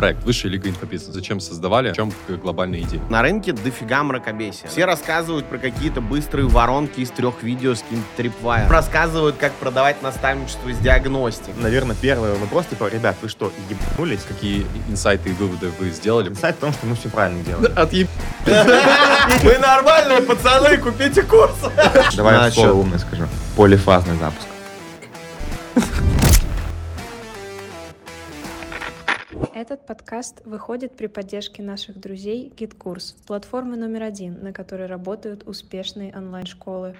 проект «Высшая лига инфобизнеса». Зачем создавали? В чем глобальная идея? На рынке дофига мракобесия. Все рассказывают про какие-то быстрые воронки из трех видео с каким-то трипвайром. Рассказывают, как продавать наставничество из диагностики. Наверное, первый вопрос, типа, ребят, вы что, ебнулись? Какие инсайты и выводы вы сделали? Инсайт в том, что мы все правильно делаем. Отъеб... Вы нормальные пацаны, купите курс. Давай я слово умное скажу. Полифазный запуск. Этот подкаст выходит при поддержке наших друзей GetCourse, платформы номер один, на которой работают успешные онлайн-школы.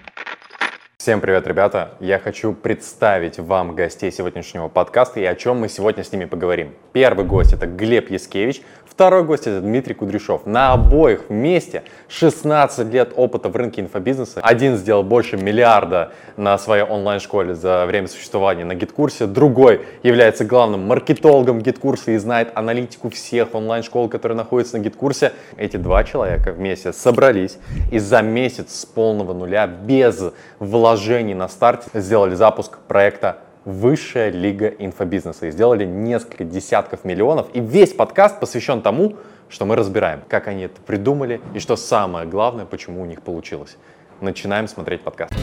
Всем привет, ребята! Я хочу представить вам гостей сегодняшнего подкаста и о чем мы сегодня с ними поговорим. Первый гость это Глеб Яскевич, второй гость это Дмитрий Кудряшов. На обоих вместе 16 лет опыта в рынке инфобизнеса. Один сделал больше миллиарда на своей онлайн-школе за время существования на GetCourse е, другой является главным маркетологом GetCourse а и знает аналитику всех онлайн-школ, которые находятся на GetCourse е. Эти два человека вместе собрались и за месяц с полного нуля, без вложений на старте, сделали запуск проекта Высшая лига инфобизнеса и сделали несколько десятков миллионов. И весь подкаст посвящен тому, что мы разбираем, как они это придумали и что самое главное, почему у них получилось. Начинаем смотреть подкаст.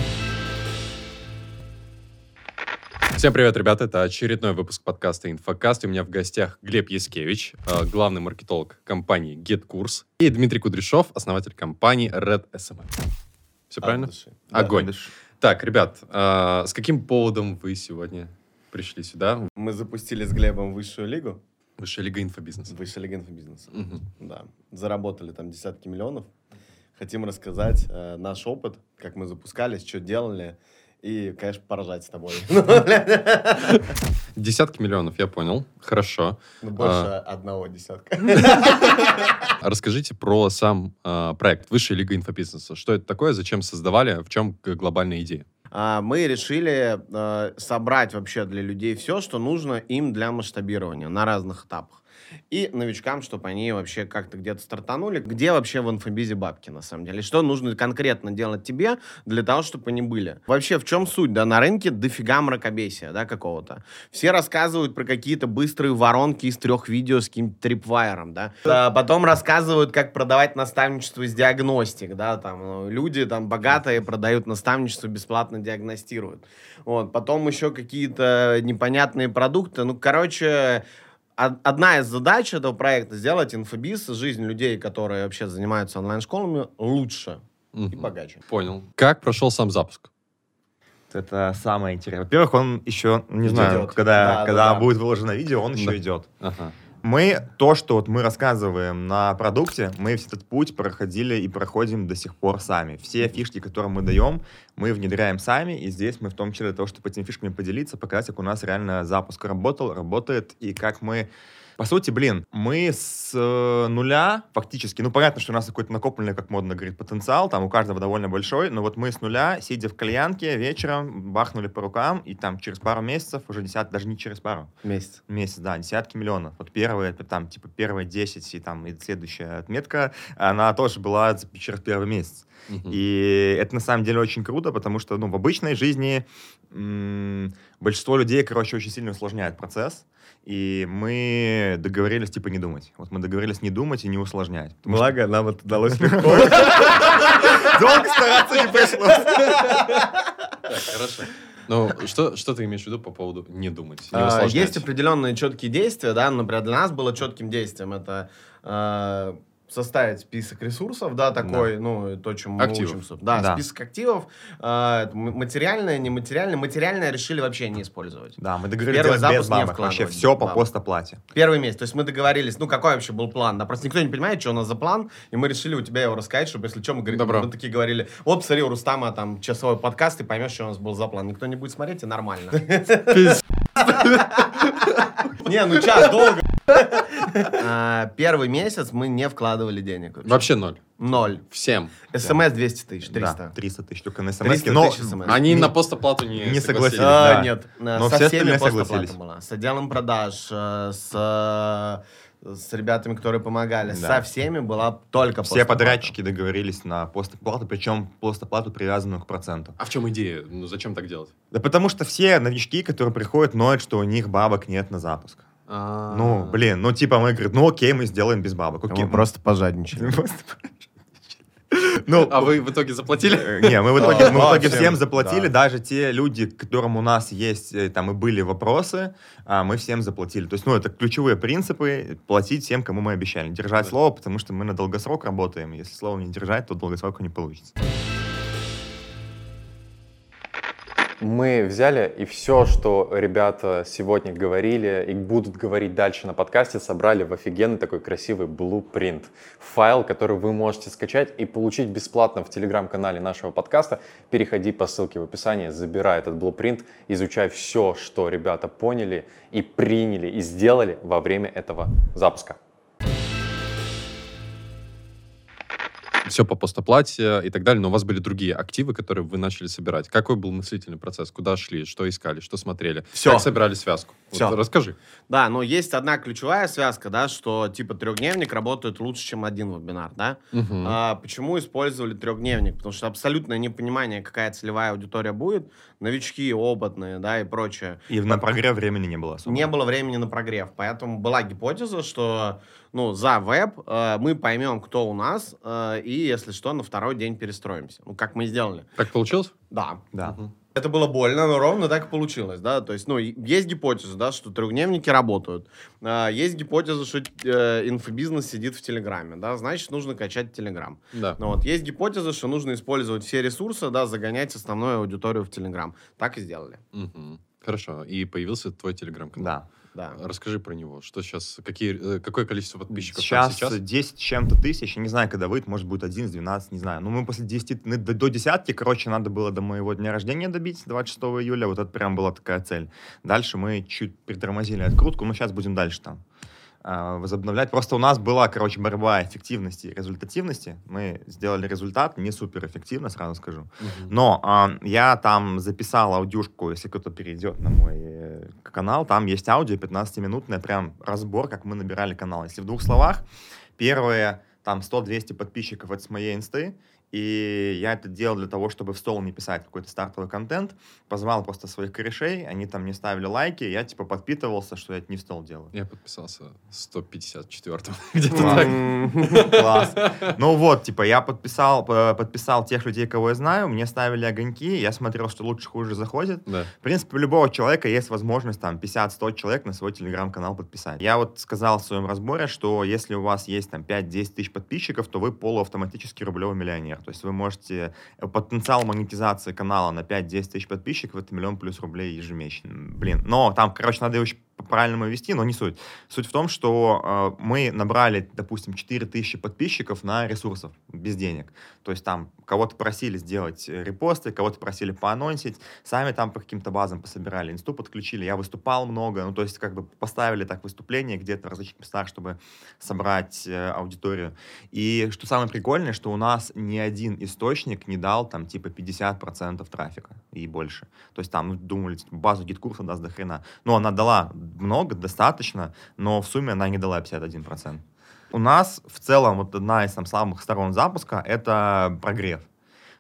Всем привет, ребята! Это очередной выпуск подкаста «Инфокаст». И у меня в гостях Глеб Яскевич, э, главный маркетолог компании GetCourse, и Дмитрий Кудряшов, основатель компании Red SMM. Все правильно? Огонь. Так, ребят, э, с каким поводом вы сегодня пришли сюда? Мы запустили с Глебом высшую лигу. Высшая лига инфобизнеса. Высшая лига инфобизнеса. Мгм. Да. Заработали там десятки миллионов. Хотим рассказать э, наш опыт, как мы запускались, что делали. И, конечно, поражать с тобой. Десятки миллионов, я понял. Хорошо. Ну, Больше одного десятка. Расскажите про сам э, проект «Высшая лига инфобизнеса». Что это такое, зачем создавали, в чем глобальная идея? А, Мы решили э, собрать вообще для людей все, что нужно им для масштабирования на разных этапах. И новичкам, чтобы они вообще как-то где-то стартанули. Где вообще в инфобизе бабки, на самом деле? Что нужно конкретно делать тебе для того, чтобы они были? Вообще, в чем суть? Да, на рынке дофига мракобесия, да, какого-то. Все рассказывают про какие-то быстрые воронки из трех видео с каким-то трипвайером, да. А потом рассказывают, как продавать наставничество из диагностик, да, там ну, люди там богатые продают наставничество, бесплатно диагностируют. Вот, потом еще какие-то непонятные продукты. Ну, короче, одна из задач этого проекта сделать инфобиз, жизнь людей, которые вообще занимаются онлайн-школами, лучше и Мгм. богаче. Понял. Как прошел сам запуск? Это самое интересное. Во-первых, он еще, не Идет. знаю, когда, Да, да, когда да. будет выложено видео, он Да. еще идет. Ага. Мы, то, что вот мы рассказываем на продукте, мы весь этот путь проходили и проходим до сих пор сами. Все фишки, которые мы даем, мы внедряем сами, и здесь мы в том числе для того, чтобы этими фишками поделиться, показать, как у нас реально запуск работал, работает, и как мы по сути, блин, мы с э, нуля фактически, ну, понятно, что у нас какой-то накопленный, как модно говорить, потенциал, там у каждого довольно большой, но вот мы с нуля, сидя в кальянке, вечером бахнули по рукам, и там через пару месяцев, уже десят, даже не через пару, Месяц. месяц, да, десятки миллионов. Вот первые, там, типа, первые 10 и там, и следующая отметка, она тоже была через первый месяц. Мгм. И это на самом деле очень круто, потому что, ну, в обычной жизни большинство людей, короче, очень сильно усложняет процесс, и мы договорились, типа, не думать. Вот мы договорились не думать и не усложнять. Потому что Благо, нам это удалось легко. Долго стараться не пришлось. Так, хорошо. Ну, что, что ты имеешь в виду по поводу не думать, не А, усложнять? Есть определенные четкие действия, да, например, для нас было четким действием это э, составить список ресурсов, да, такой, ну, то, чем мы Активов. учимся. Да, Да. список активов, э, материальное, нематериальное. Материальное решили вообще не использовать. Да, мы договорились Первый без запуск не бабок. Вообще все по постоплате. Первый месяц. То есть мы договорились, ну, какой вообще был план, да, просто никто не понимает, что у нас за план, и мы решили у тебя его рассказать, чтобы, если что, мы, говорим, мы такие говорили, вот, посмотри, у Рустама там часовой подкаст, и поймешь, что у нас был за план. Никто не будет смотреть, и нормально. Не, ну час долго. А, Первый месяц мы не вкладывали денег. вообще. Ноль. Ноль. Всем. СМС 200 тысяч, Да, 300. 300 тысяч только на 300 смс. Но тысяч смс. Они не- на постоплату не, не согласились. А, да. Нет, Но со все всеми согласились. была. С отделом продаж, э, с, э, с ребятами, которые помогали, Да. со всеми была только все постоплата. подрядчики договорились на постоплату, причем постоплату привязанную к проценту. А в чем идея? Ну, зачем так делать? Да потому что все новички, которые приходят, ноют, что у них бабок нет на запуск. А. Ну, блин, ну типа мы говорим, ну окей, мы сделаем без бабок. Окей, Мы просто пожадничали. Ну, А вы в итоге заплатили? Э, Не, мы в итоге, мы в А, итоге всем, заплатили, да. даже те люди, к которым у нас есть э, там и были вопросы, а, мы всем заплатили. То есть, ну, это ключевые принципы, платить всем, кому мы обещали. Держать Да. слово, потому что мы на долгосрок работаем. Если слово не держать, то долгосрока не получится. Мы взяли и все, что ребята сегодня говорили и будут говорить дальше на подкасте, собрали в офигенный такой красивый блупринт. Файл, который вы можете скачать и получить бесплатно в телеграм-канале нашего подкаста. Переходи по ссылке в описании, забирай этот блупринт, изучай все, что ребята поняли и приняли и сделали во время этого запуска. Все по постоплате и так далее, но у вас были другие активы, которые вы начали собирать. Какой был мыслительный процесс? Куда шли? Что искали? Что смотрели? Всё. Как собирали связку? Вот Всё. расскажи. Да, но есть одна ключевая связка, да, что типа трехдневник работает лучше, чем один вебинар, да. Мгм. А, почему использовали трехдневник? Потому что абсолютное непонимание, какая целевая аудитория будет, новички, опытные, да, и прочее. И на прогрев времени не было особо. Не было времени на прогрев, поэтому была гипотеза, что ну, за веб э, мы поймем, кто у нас, э, и, если что, на второй день перестроимся. Ну, как мы и сделали. Так получилось? Да. Да. Мгм. Это было больно, но ровно так и получилось, да, то есть, ну, есть гипотеза, да, что трехдневники работают, А, есть гипотеза, что э, инфобизнес сидит в Телеграме, да, значит, нужно качать Телеграм. Да. Ну, вот, есть гипотеза, что нужно использовать все ресурсы, да, загонять основную аудиторию в Телеграм. Так и сделали, Мгм. Хорошо. И появился твой телеграм-канал. Да. Да. Расскажи про него. Что сейчас, какие, э, какое количество подписчиков Сейчас, сейчас? 10 с чем-то тысяч, я не знаю, когда выйдет, может будет 11, 12, не знаю. Но мы после 10, ну, до, до десятки, короче, надо было до моего дня рождения добить, 26 июля, вот это прям была такая цель. Дальше мы чуть притормозили открутку, но сейчас будем дальше там а, возобновлять. Просто у нас была, короче, борьба эффективности и результативности. Мы сделали результат не супер эффективно, сразу скажу. Мгм. Но а, я там записал аудюшку, если кто-то перейдет на мой э, канал, там есть аудио 15-минутный, прям разбор, как мы набирали канал. Если в двух словах, первые там 100-200 подписчиков это с моей инсты, и я это делал для того, чтобы в стол не писать какой-то стартовый контент. Позвал просто своих корешей, они там не ставили лайки, я типа подпитывался, что я это не в стол делаю. Я подписался 154-м. Где-то Класс. так. Класс. Ну вот, типа, я подписал, п- подписал тех людей, кого я знаю, мне ставили огоньки, я смотрел, что лучше, хуже заходит. Да. В принципе, у любого человека есть возможность там 50-100 человек на свой телеграм-канал подписать. Я вот сказал в своем разборе, что если у вас есть там 5-10 тысяч подписчиков, то вы полуавтоматически рублевый миллионер. То есть вы можете... э, Потенциал монетизации канала на 5-10 тысяч подписчиков — это миллион плюс рублей ежемесячно. Блин, но там, короче, надо очень по-правильному вести, но не суть. Суть в том, что э, мы набрали, допустим, 4000 подписчиков на ресурсов без денег. То есть там кого-то просили сделать репосты, кого-то просили поанонсить, сами там по каким-то базам пособирали, инсту подключили, я выступал много, ну то есть как бы поставили так выступления где-то в различных местах, чтобы собрать э, аудиторию. И что самое прикольное, что у нас ни один источник не дал там типа 50% трафика и больше. То есть там ну, думали, типа, базу GetCourse а даст до хрена. Ну, она дала много, достаточно, но в сумме она не дала 51%. У нас в целом вот одна из там, самых сторон запуска — это прогрев.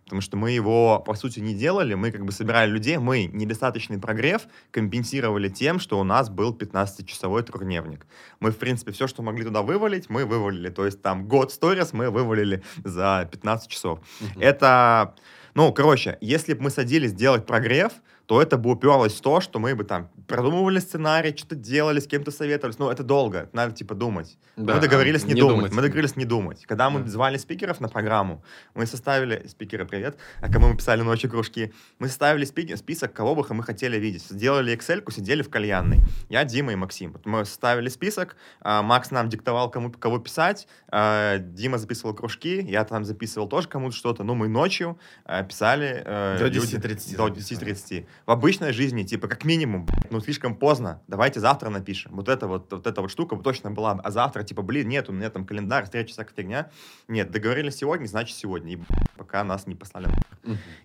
Потому что мы его, по сути, не делали, мы как бы собирали людей, мы недостаточный прогрев компенсировали тем, что у нас был 15-часовой трехдневник. Мы, в принципе, все, что могли туда вывалить, мы вывалили. То есть там год сторис мы вывалили за 15 часов. Мгм. Это, ну, короче, если бы мы садились делать прогрев, то это бы уперлось в то, что мы бы там продумывали сценарий, что-то делали, с кем-то советовались. Ну, это долго, это надо, типа, думать. Да, мы договорились не, не думать. думать. Мы договорились не думать. Когда мы Да. звали спикеров на программу, мы составили... Спикеры, привет. А кому мы писали ночью кружки? Мы составили спи- список, кого бы мы хотели видеть. Сделали excel сидели в кальянной. Я, Дима и Максим. Вот Мы составили список, а, Макс нам диктовал, кому, кого писать, а, Дима записывал кружки, я там записывал тоже кому-то что-то. Ну, мы ночью а, писали... э, До люди- 10:30 До записывали. 10.30. В обычной жизни, типа, как минимум, блядь, ну, слишком поздно, давайте завтра напишем. Вот эта вот, вот эта вот штука точно была. А завтра, типа, блин, нет, у меня там календарь, встреча, всякая фигня. Нет, договорились сегодня, значит сегодня. И, блядь, пока нас не послали.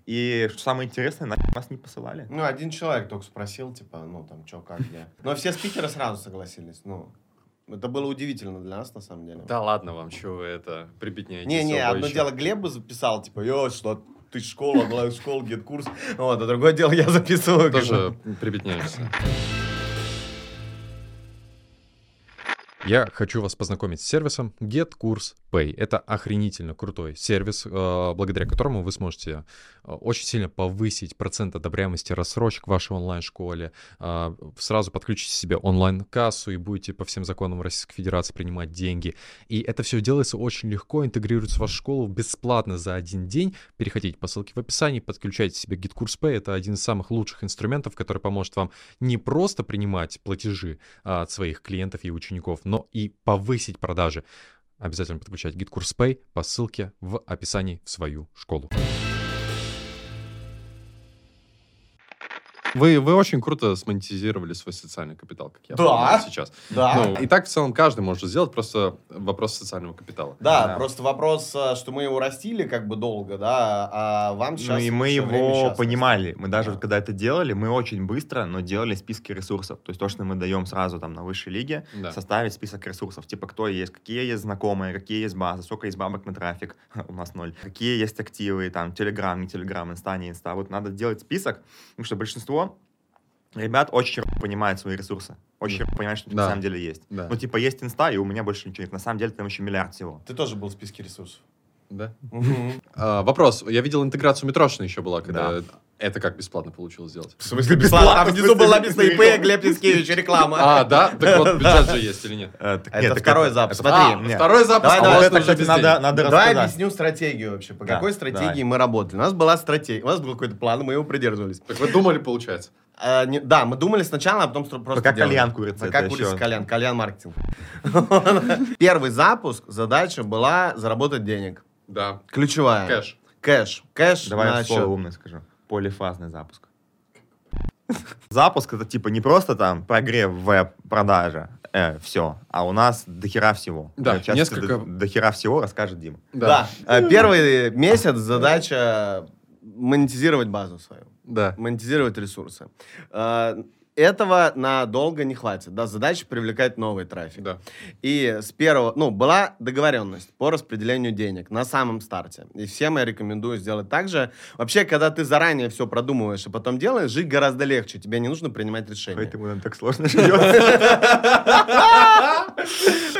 И что самое интересное, на- нас не посылали. Ну, один человек только спросил, типа, ну, там, что, как, где. Но все спикеры сразу согласились, ну. Это было удивительно для нас, на самом деле. Да ладно вам, что вы это прибедняете. Не-не, одно еще? дело Глеб бы записал, типа, yo, что ты школа, онлайн-школа, GetCourse. Вот, а другое дело я записываю. Тоже прибедняешься. Я хочу вас познакомить с сервисом Pay. Это охренительно крутой сервис, э, благодаря которому вы сможете э, очень сильно повысить процент одобряемости рассрочек в вашей онлайн-школе, э, сразу подключите себе онлайн-кассу и будете по всем законам Российской Федерации принимать деньги. И это все делается очень легко, интегрируется в вашу школу бесплатно за один день. Переходите по ссылке в описании, подключайте себе Pay. Это один из самых лучших инструментов, который поможет вам не просто принимать платежи от своих клиентов и учеников, но и повысить продажи. Обязательно подключать GitKurs Pay по ссылке в описании в свою школу. Вы, вы очень круто смонетизировали свой социальный капитал, как я Да. понимаю сейчас. Да. Ну, и так в целом каждый может сделать, просто вопрос социального капитала. Да, Да. просто вопрос, а, что мы его растили как бы долго, да, а вам сейчас... Ну и мы его понимали. Мы даже Да. вот когда это делали, мы очень быстро, но делали списки ресурсов. То есть то, что мы даем сразу там на высшей лиге, Да. составить список ресурсов. Типа кто есть, какие есть знакомые, какие есть базы, сколько есть бабок на трафик, у нас ноль. Какие есть активы, там, Телеграм, не Телеграм, Инста, не Инста. Вот надо делать список, потому что большинство ребят очень понимают свои ресурсы. Очень Да. понимают, что Да. на самом деле есть. Да. Ну, типа, есть Инста, и у меня больше ничего нет. На самом деле там еще миллиард всего. Ты тоже был в списке ресурсов. Да? А, вопрос. Я видел интеграцию метрошина еще была, когда Да. Это как бесплатно получилось сделать? В смысле бесплатно? Там внизу был написано ИП Глеб Яскевич, реклама. А, да? Так вот, бюджет же есть или нет? Так Это второй запуск. Смотри, А, второй запуск, Давай, а давай, кстати, надо, Давай объясню стратегию вообще. По какой стратегии мы работали? У нас была стратегия, у нас был какой-то план, мы его придерживались. Так вы думали, получается? А, не- да, мы думали сначала, а потом просто Пока делали. кальян курица, Пока курица еще- кальян, кальян маркетинг. Первый запуск, задача была заработать денег. Да. Ключевая. Кэш. Кэш. Кэш Давай я слово умное скажу. Полифазный запуск. Запуск это типа не просто там прогрев веб-продажа, все, а у нас дохера всего. Да, Э, сейчас несколько- до- дохера всего расскажет Дима. Да. Э, Первый месяц задача монетизировать базу свою. Да. монетизировать ресурсы. Этого надолго не хватит. Да, задача привлекать новый трафик. Да. И с первого, ну, была договоренность по распределению денег на самом старте. И всем я рекомендую сделать так же. Вообще, когда ты заранее все продумываешь и потом делаешь, жить гораздо легче. Тебе не нужно принимать решения. Поэтому нам так сложно живется.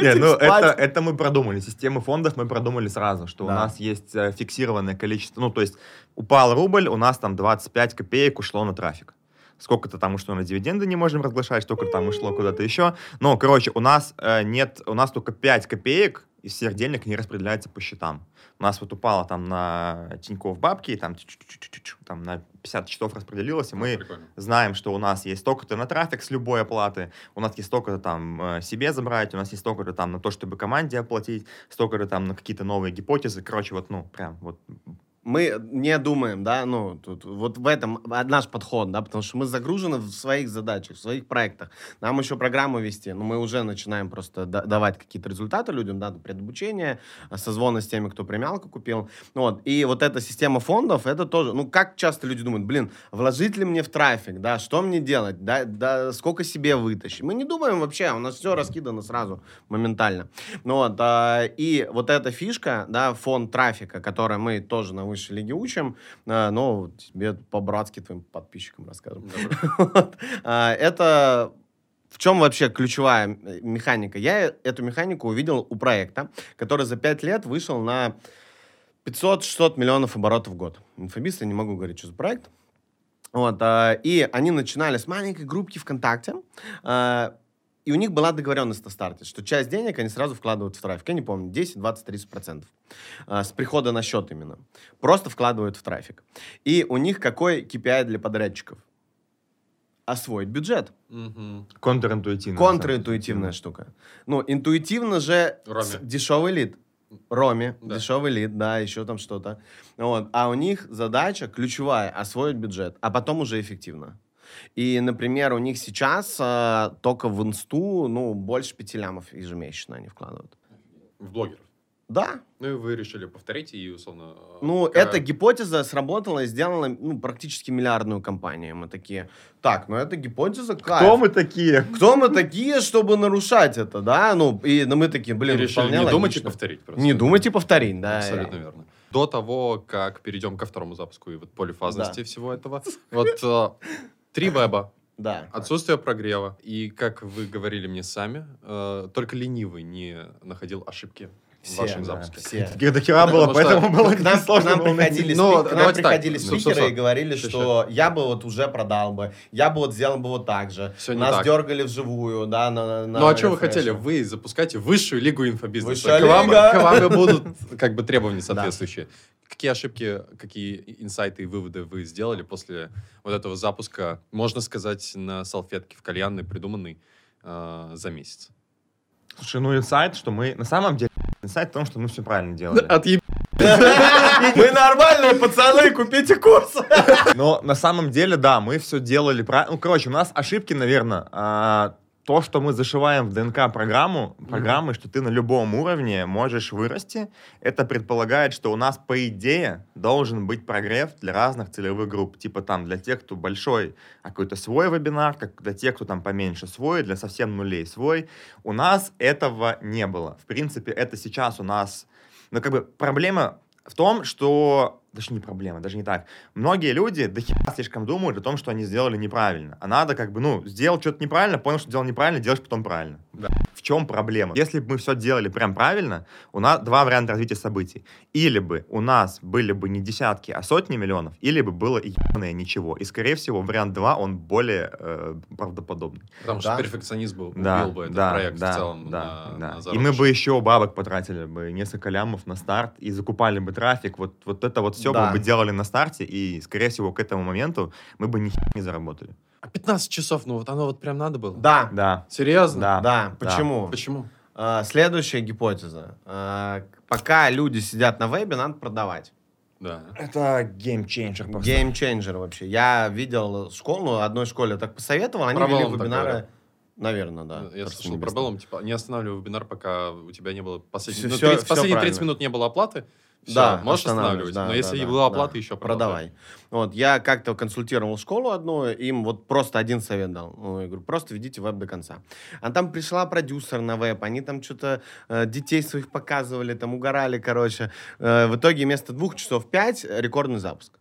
Не, ну это, это мы продумали. Системы фондов мы продумали сразу, что у нас есть э, фиксированное количество. Ну, то есть упал рубль, у нас там 25 копеек ушло на трафик. Сколько-то там ушло на дивиденды, не можем разглашать, столько там ушло куда-то еще. Но, короче, у нас э, нет, у нас только 5 копеек из всех денег не распределяется по счетам. У нас вот упало там на Тинькофф бабки, и там, там на 50 счетов распределилось, и мы Прикольно. знаем, что у нас есть столько-то на трафик с любой оплаты, у нас есть столько-то там э, себе забрать, у нас есть столько-то там на то, чтобы команде оплатить, столько-то там на какие-то новые гипотезы. Короче, вот, ну, прям вот мы не думаем, да, ну, тут, вот в этом а, наш подход, да, потому что мы загружены в своих задачах, в своих проектах. Нам еще программу вести, но мы уже начинаем просто да- давать какие-то результаты людям, да, предобучение, а, созвоны с теми, кто премиалку купил. Вот, и вот эта система фондов, это тоже, ну, как часто люди думают, блин, вложить ли мне в трафик, да, что мне делать, да, да сколько себе вытащить. Мы не думаем вообще, у нас все раскидано сразу, моментально. Ну вот, а, и вот эта фишка, да, фонд трафика, который мы тоже на высшей лиге учим, а, ну, тебе по-братски твоим подписчикам расскажем. А, Это в чем вообще ключевая э, механика? Я эту механику увидел у проекта, который за 5 лет вышел на 500-600 миллионов оборотов в год. Инфобиз, я не могу говорить, что за проект. Вот, а, и они начинали с маленькой группки ВКонтакте, и у них была договоренность на старте, что часть денег они сразу вкладывают в трафик. Я не помню, 10, 20, 30 процентов. А, С прихода на счет именно. Просто вкладывают в трафик. И у них какой KPI для подрядчиков? Освоить бюджет. Мгм. контринтуитивно. Контринтуитивная штука. Ну, интуитивно же Роме. дешевый лид. Роме, Да. дешевый лид, да, еще там что-то. Вот. А у них задача ключевая — освоить бюджет, а потом уже эффективно. И, например, у них сейчас а, только в инсту, ну, больше пяти лямов ежемесячно они вкладывают. В блогеров. Да, Ну и вы решили повторить и, условно... э, ну, какая- эта гипотеза сработала и сделала, ну, практически миллиардную компанию. Мы такие, так, ну, эта гипотеза кайф. Кто мы такие? Кто мы такие, чтобы нарушать это, да? Ну, и ну, мы такие, И блин, решили вполне не думать и логично. повторить просто. Не думать и повторить, да. Абсолютно верно. До того, как перейдем ко второму запуску и вот полифазности Да. всего этого, вот э, три веба, Да. Отсутствие прогрева. И, как вы говорили мне сами, э, только ленивый не находил ошибки в Все, вашем да, запуске. все. Таких до хера было, Потому что поэтому было К нам, к сложно нам было найти. приходили, Ну, спик- к нам так. приходили Стоп, стоп, спикеры стоп. и говорили, Ща, что я бы вот уже продал бы, я бы вот сделал бы вот так же. Всё не Нас так. дергали вживую, да, на, на Ну а что вы хотели? Вы запускаете высшую лигу инфобизнеса. Высшая К вам, лига. к вам и будут как бы требования соответствующие. Какие ошибки, какие инсайты и выводы вы сделали после вот этого запуска, можно сказать, на салфетке в кальянной, придуманной э, за месяц? Слушай, ну инсайт, что мы... На самом деле, инсайт в том, что мы все правильно делали. Отъеб... Мы нормальные пацаны, купите курс. Но на самом деле, да, мы все делали правильно. Ну, короче, у нас ошибки, наверное, то, что мы зашиваем в ДНК программу, программы, что ты на любом уровне можешь вырасти, это предполагает, что у нас, по идее, должен быть прогрев для разных целевых групп. Типа там для тех, кто большой, а какой-то свой вебинар, как для тех, кто там поменьше свой, для совсем нулей свой. У нас этого не было. В принципе, это сейчас у нас... Но как бы проблема в том, что... Даже не проблема, даже не так. Многие люди до хера слишком думают о том, что они сделали неправильно. А надо как бы, ну, сделал что-то неправильно, понял, что сделал неправильно, делаешь потом правильно. Да. В чем проблема? Если бы мы все делали прям правильно, у нас два варианта развития событий. Или бы у нас были бы не десятки, а сотни миллионов, или бы было ебаное ничего. И, скорее всего, вариант 2, он более э, правдоподобный. Потому Да. что перфекционизм был, Да, убил бы этот да, проект да, в целом да, на, да. на И мы бы еще бабок потратили бы, несколько лямов на старт, и закупали бы трафик. Вот, вот это вот все Да. бы мы делали на старте, и, скорее всего, к этому моменту мы бы ни не заработали. А 15 часов, ну вот оно вот прям надо было? Да, Да. Серьезно? Да. да. Почему? Почему? А, Следующая гипотеза. А, Пока люди сидят на вебе, надо продавать. Да. Это game changer просто. Game changer вообще. Я видел школу, ну, одной школе так посоветовал, они Про вели вебинары. Наверное, да. Я Кажется, слышал не про типа, не останавливай вебинар, пока у тебя не было последних... Всё- ну, всё- 30 всё последние 30 правильно. минут не было оплаты, все, Да, можешь останавливать, да, Но да, если да, была оплата, да. еще продавай. Вот, я как-то консультировал школу одну, им вот просто один совет дал. Ну, я говорю, просто ведите веб до конца. А там пришла продюсер на веб, они там что-то э, детей своих показывали, там угорали, короче. Э, в итоге вместо двух часов пять рекордный запуск.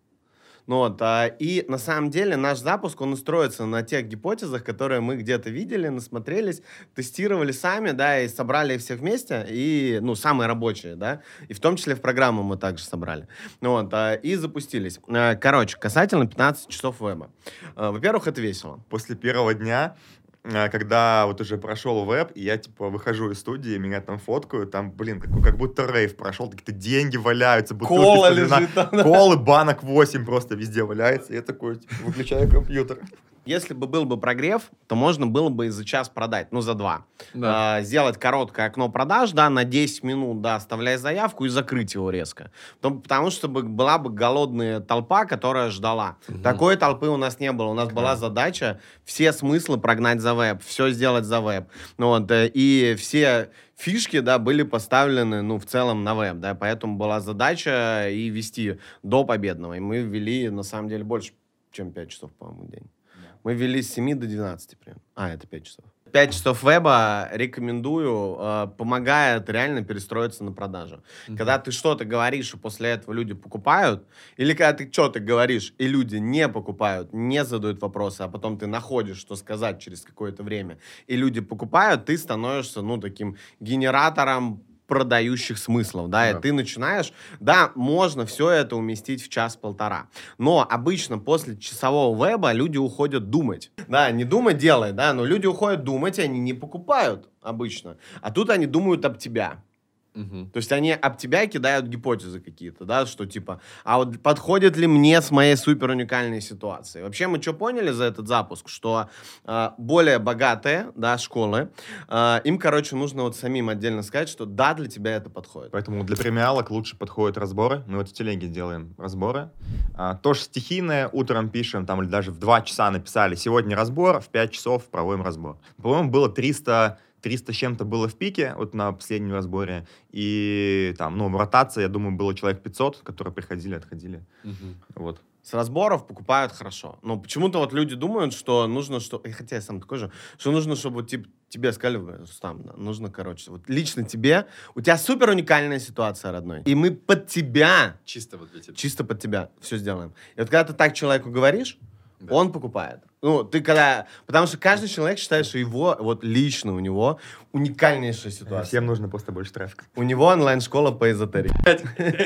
Ну вот, а, и на самом деле наш запуск, он строится на тех гипотезах, которые мы где-то видели, насмотрелись, тестировали сами, да, и собрали их всех вместе, и, ну, самые рабочие, да, и в том числе в программу мы также собрали. Ну вот, а, и запустились. А, Короче, касательно 15 часов веба. А, Во-первых, это весело. После первого дня, когда вот уже прошел веб, и я, типа, выхожу из студии, меня там фоткают, там, блин, как, как будто рейв прошел, какие-то деньги валяются, бутылки Кола лежит там, да. Колы, банок 8 просто везде валяется. Я такой, типа, выключаю компьютер. Если бы был бы прогрев, то можно было бы и за час продать, ну, за два. Да. А, сделать короткое окно продаж, да, на 10 минут, да, оставляя заявку и закрыть его резко. Потому, потому что бы была бы голодная толпа, которая ждала. Такой толпы у нас не было. У нас была задача все смыслы прогнать за веб, все сделать за веб. Ну, вот, э, и все фишки, да, были поставлены, ну, в целом на веб, да, поэтому была задача и вести до победного. И мы ввели, на самом деле, больше, чем 5 часов, по-моему, в день. Мы ввели с 7 до 12 прям. А, это 5 часов. 5 часов веба рекомендую, э, помогает реально перестроиться на продажу. Когда ты что-то говоришь, и после этого люди покупают, или когда ты что-то говоришь, и люди не покупают, не задают вопросы, а потом ты находишь, что сказать через какое-то время, и люди покупают, ты становишься, ну, таким генератором продающих смыслов, да, и Да. ты начинаешь, да, можно все это уместить в час-полтора, но обычно после часового веба люди уходят думать, да, не думать делай, да, но люди уходят думать, и они не покупают обычно, а тут они думают об тебя, Мгм. то есть они об тебя кидают гипотезы какие-то, да, что типа, а вот подходит ли мне с моей супер уникальной ситуацией? Вообще мы что поняли за этот запуск? Что э, более богатые, да, школы, э, им, короче, нужно вот самим отдельно сказать, что да, для тебя это подходит. Поэтому для премиалок лучше подходят разборы. Мы вот в телеге делаем разборы. А, тоже стихийное, утром пишем, там, или даже в 2 часа написали, сегодня разбор, в 5 часов проводим разбор. По-моему, было 300 300 с чем-то было в пике, вот на последнем разборе, и там, ну, ротация, я думаю, было человек 500, которые приходили, отходили, Мгм. вот. С разборов покупают хорошо. Но почему-то вот люди думают, что нужно, что... и Хотя я сам такой же. Что нужно, чтобы вот, тип- тебе сказали, «Бля, Рустам, да, нужно, короче, вот лично тебе, у тебя супер уникальная ситуация, родной. И мы под тебя Чисто вот для тебя. чисто под тебя все сделаем. И вот когда ты так человеку говоришь, Да. он покупает. Ну, ты когда... Потому что каждый человек считает, что его, вот лично у него, уникальнейшая ситуация. Всем нужно просто больше трафика. У него онлайн-школа по эзотерике.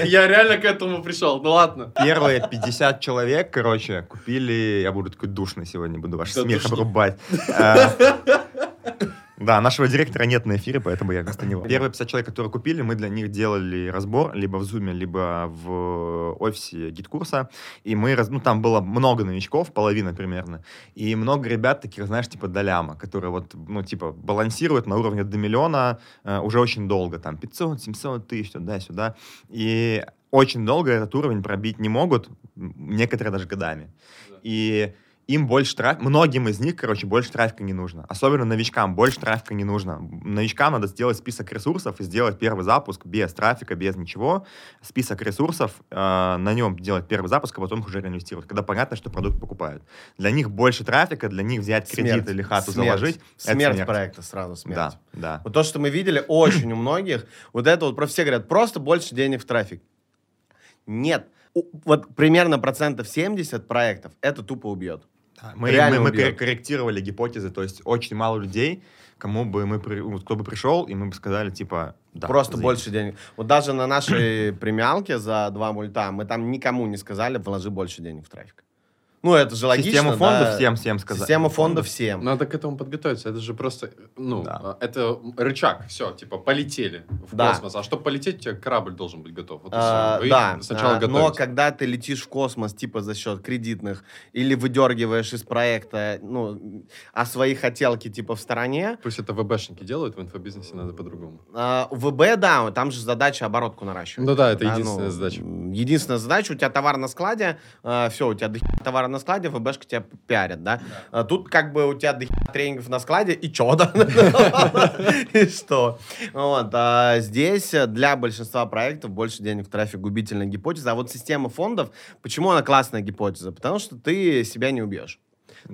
Я реально к этому пришел. Ну ладно. Первые 50 человек, короче, купили... Я буду такой душный сегодня, буду ваш смех обрубать. Да, нашего директора нет на эфире, поэтому я вместо него. Первые 50 человек, которые купили, мы для них делали разбор либо в Zoom, либо в офисе GetCourse а. И мы, ну, там было много новичков, половина примерно. И много ребят таких, знаешь, типа доляма, которые вот, ну, типа, балансируют на уровне до миллиона э, уже очень долго. Там 500, 700 тысяч, туда-сюда. И очень долго этот уровень пробить не могут, некоторые даже годами. И им больше трафика, многим из них, короче, больше трафика не нужно. Особенно новичкам больше трафика не нужно. Новичкам надо сделать список ресурсов и сделать первый запуск без трафика, без ничего. Список ресурсов, э, на нем делать первый запуск, а потом их уже реинвестировать, когда понятно, что продукт покупают. Для них больше трафика, для них взять кредит Смерть. или хату Смерть. заложить. это Смерть, проекта сразу, смерть. Да, да. Вот то, что мы видели очень у многих, вот это вот про все говорят, просто больше денег в трафик. Нет. Вот примерно процентов 70 проектов это тупо убьет. Мы, Реально мы, мы корректировали гипотезы, то есть очень мало людей, кому бы мы, кто бы пришел, и мы бы сказали, типа, да. Просто заебись. больше денег. Вот даже на нашей премиалке за два мульта мы там никому не сказали, вложи больше денег в трафик. Ну, это же логично, Систему фондов да. всем, всем сказали. Система фондов всем. Надо к этому подготовиться. Это же просто, ну, Да. а, это рычаг. Все, типа, полетели в Да. космос. А чтобы полететь, у тебя корабль должен быть готов. Вот А. Вы да, сначала а, но когда ты летишь в космос, типа за счет кредитных, или выдергиваешь из проекта, ну, а свои хотелки, типа, в стороне, Пусть это ВБшники делают, в инфобизнесе надо по-другому. а, в ВБ, да, там же задача оборотку наращивать. Ну да, это Да, единственная ну, задача. Единственная задача, у тебя товар на складе, все, у тебя дохера товара на складе, ВБшка тебя пиарят, да? А Тут как бы у тебя дохера тренингов на складе, и чё, да? И что? Вот, а здесь для большинства проектов больше денег в трафик губительная гипотеза. А вот система фондов, почему она классная гипотеза? Потому что ты себя не убьешь.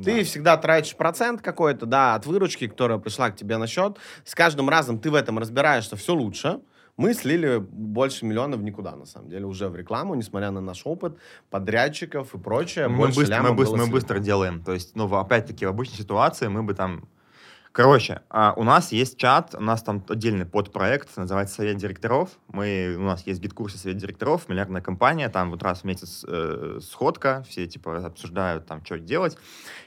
Ты всегда тратишь процент какой-то, да, от выручки, которая пришла к тебе на счет. С каждым разом ты в этом разбираешься все лучше. Мы слили больше миллионов в никуда, на самом деле, уже в рекламу, несмотря на наш опыт подрядчиков и прочее. Мы быстро, мы, быстро, мы быстро делаем. То есть, ну, опять-таки, в обычной ситуации мы бы там... Короче, а, у нас есть чат, у нас там отдельный подпроект, называется Совет директоров. Мы, у нас есть гид-курсы Совет директоров, миллиардная компания, там вот раз в месяц э, сходка, все типа обсуждают там, что делать.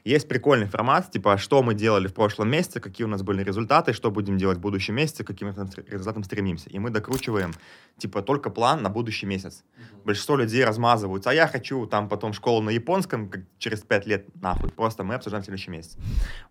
Есть прикольный формат, типа, что мы делали в прошлом месяце, какие у нас были результаты, что будем делать в будущем месяце, к каким результатам стремимся. И мы докручиваем, типа, только план на будущий месяц. Большинство людей размазываются, а я хочу там потом школу на японском как через пять лет, нахуй. Просто мы обсуждаем в следующий месяц.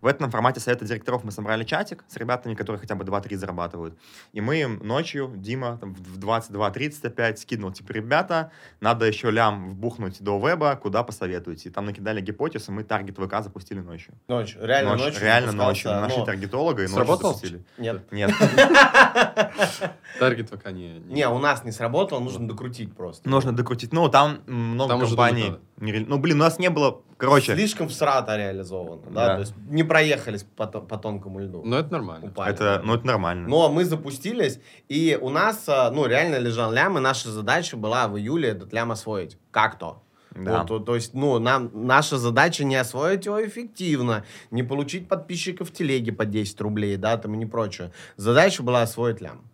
В этом формате совета директоров мы собрали чатик с ребятами, которые хотя бы 2-3 зарабатывают. И мы им ночью, Дима там, в 22.30 опять скинул, типа, ребята, надо еще лям вбухнуть до веба, куда посоветуете. И там накидали гипотезы, мы таргет ВК запустили ночью. Ночью, реально Ночь- ночью. реально ночью. Нашли но- таргетолога и ночью Сработал? запустили. Нет. Нет. Таргет пока не... Не, у нас не сработало, нужно докрутить просто. Нужно докрутить. Ну, там много Там уже компаний. думать не Ну, блин, у нас не было... Короче, Слишком всрато реализовано, да, Да. то есть не проехались по, по тонкому льду. Но это нормально. Упали. это, ну, это нормально. Но мы запустились, и у нас, а, ну, реально лежал лям, и наша задача была в июле этот лям освоить. Как-то. Да. Вот, то, то есть, ну, нам, наша задача не освоить его эффективно, не получить подписчиков в телеге по 10 рублей, да, там и не прочее. Задача была освоить лям.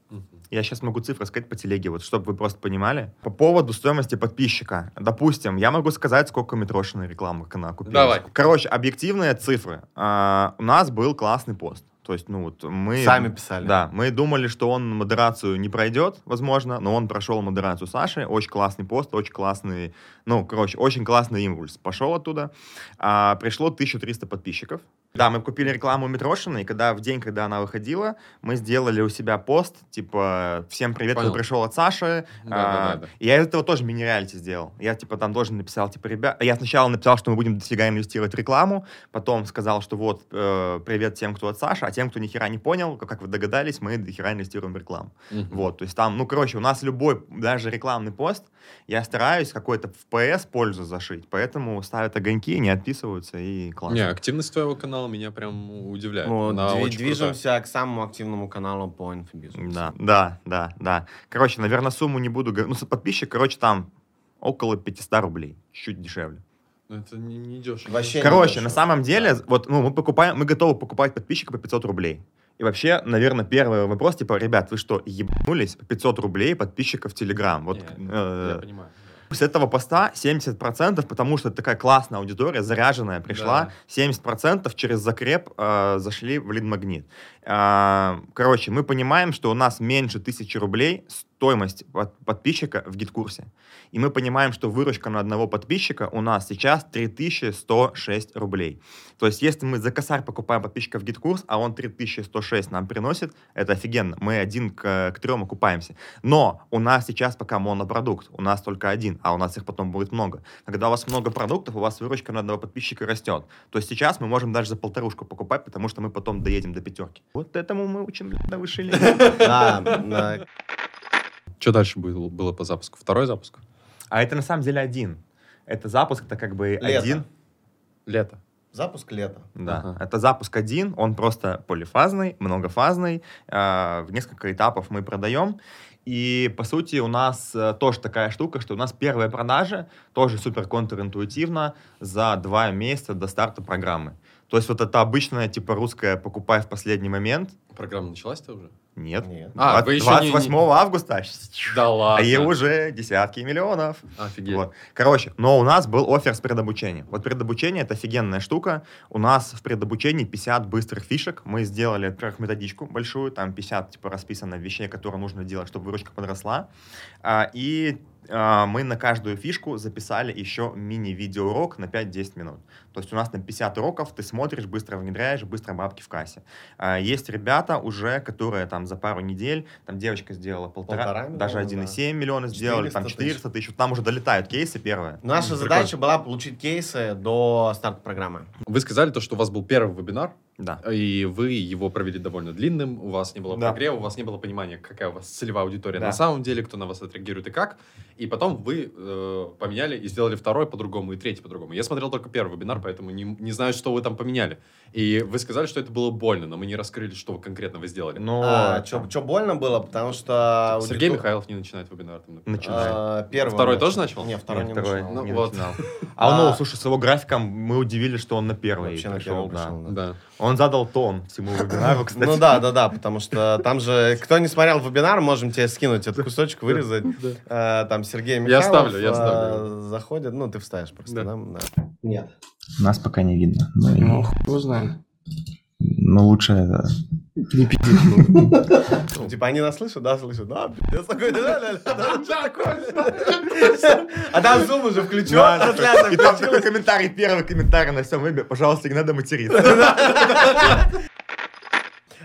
Я сейчас могу цифры сказать по телеге, вот, чтобы вы просто понимали. По поводу стоимости подписчика. Допустим, я могу сказать, сколько Митрошиной рекламы она купила. Давай. Короче, объективные цифры. А, у нас был классный пост. То есть, ну вот мы... Сами писали. Да, мы думали, что он модерацию не пройдет, возможно, но он прошел модерацию Саши. Очень классный пост, очень классный, ну, короче, очень классный импульс. Пошел оттуда. А, пришло 1300 подписчиков. Да, мы купили рекламу Митрошиной, и когда в день, когда она выходила, мы сделали у себя пост, типа, всем привет, Понял. кто пришел от Саши. Да, А, да, да, да. и я из этого тоже мини-реалити сделал. Я, типа, там тоже написал, типа, ребят... Я сначала написал, что мы будем дофига инвестировать в рекламу, потом сказал, что вот, э, привет тем, кто от Саши, а тем, кто ни хера не понял, как, вы догадались, мы дохера инвестируем в рекламу. Мгм. Вот, то есть там, ну, короче, у нас любой, даже рекламный пост, я стараюсь какой-то в PS пользу зашить, поэтому ставят огоньки, не отписываются, и классно. Не, активность твоего канала меня прям удивляет. Ну, Она дви- очень крутая. движемся к самому активному каналу по инфобизнесу. Да, да, да, да. Короче, наверное, сумму не буду говорить. Ну, подписчик, короче, там около 500 рублей, чуть дешевле. Ну, это не, не дешево. Вообще не Короче, дешево. на самом деле, вот, ну, мы покупаем, мы готовы покупать подписчика по 500 рублей. И вообще, наверное, первый вопрос, типа, ребят, вы что, ебнулись по 500 рублей подписчика в Телеграм? Вот, Не, э, Я понимаю. С этого поста 70%, потому что такая классная аудитория, заряженная пришла, Да. 70% через закреп э, зашли в лид-магнит. А, короче, мы понимаем, что у нас меньше тысячи рублей стоимость под- подписчика в GetCourse е. И мы понимаем, что выручка на одного подписчика у нас сейчас 3106 рублей. То есть, если мы за косарь покупаем подписчика в GetCourse, а он 3106 нам приносит, это офигенно. Мы один к, к трем окупаемся. Но у нас сейчас пока монопродукт, у нас только один, а у нас их потом будет много. Когда у вас много продуктов, у вас выручка на одного подписчика растет. То есть сейчас мы можем даже за полторушку покупать, потому что мы потом доедем до пятерки. Вот этому мы учим блядь, на высшей линии. Да. Что дальше было, было по запуску? Второй запуск? А это на самом деле один. Это запуск, это как бы Лето. один. Лето. Запуск лета. Да, Ага. это запуск один, он просто полифазный, многофазный, э, в несколько этапов мы продаем. И, по сути, у нас э, тоже такая штука, что у нас первые продажи тоже супер контринтуитивно за два месяца до старта программы. То есть вот это обычная, типа, русская «покупай в последний момент». Программа началась-то уже? Нет. Нет. А, Двад- вы еще не- 28 августа. Да А ладно. ей уже десятки миллионов. Офигеть. Вот. Короче, но у нас был офер с предобучением. Вот предобучение — это офигенная штука. У нас в предобучении 50 быстрых фишек. Мы сделали, во-первых, методичку большую, там 50, типа, расписано вещей, которые нужно делать, чтобы выручка подросла. А, и а, мы на каждую фишку записали еще мини-видеоурок на 5-10 минут. То есть у нас на 50 уроков ты смотришь, быстро внедряешь, быстро бабки в кассе. А, есть ребята уже, которые там за пару недель, там девочка сделала полтора, Полтора даже миллиона, 1,7 миллиона сделали, там 400 тысяч. 400 тысяч. Там уже долетают кейсы первые. Наша М, задача была получить кейсы до старта программы. Вы сказали то, что у вас был первый вебинар, Да. и вы его провели довольно длинным, у вас не было Да. прогрева, у вас не было понимания, какая у вас целевая аудитория Да. на самом деле, кто на вас отреагирует и как. И потом вы э, поменяли и сделали второй по-другому и третий по-другому. Я смотрел только первый вебинар, поэтому не, не знаю, что вы там поменяли. И вы сказали, что это было больно, но мы не раскрыли, что вы конкретно вы сделали. Но А, что больно было, потому что... Сергей аудитор- Михайлов не начинает вебинар. Там. Начинает. А, первый Второй он тоже начал? Не, второй не Нет, второй начинал. Ну не вот. начинал. А, ну, слушай, с его графиком мы удивились, что он на первый Вообще на пришел. первый да. пришел, да. Да. Он задал тон всему вебинару, кстати. Ну да, да, да, потому что там же, кто не смотрел вебинар, можем тебе скинуть этот кусочек, вырезать. Э, Там Сергей Я Михайлов ставлю, я ставлю. заходит, ну ты вставишь просто, Да. да? Нет. Нас пока не видно. Ну, и- Ну, хуй знаем. ну, лучше это... Типа они нас слышат, да, слышат. Да, пиздец, такой, да, да, да? А там зум уже включен, И там такой комментарий, первый комментарий на всем вебе. Пожалуйста, не надо материться.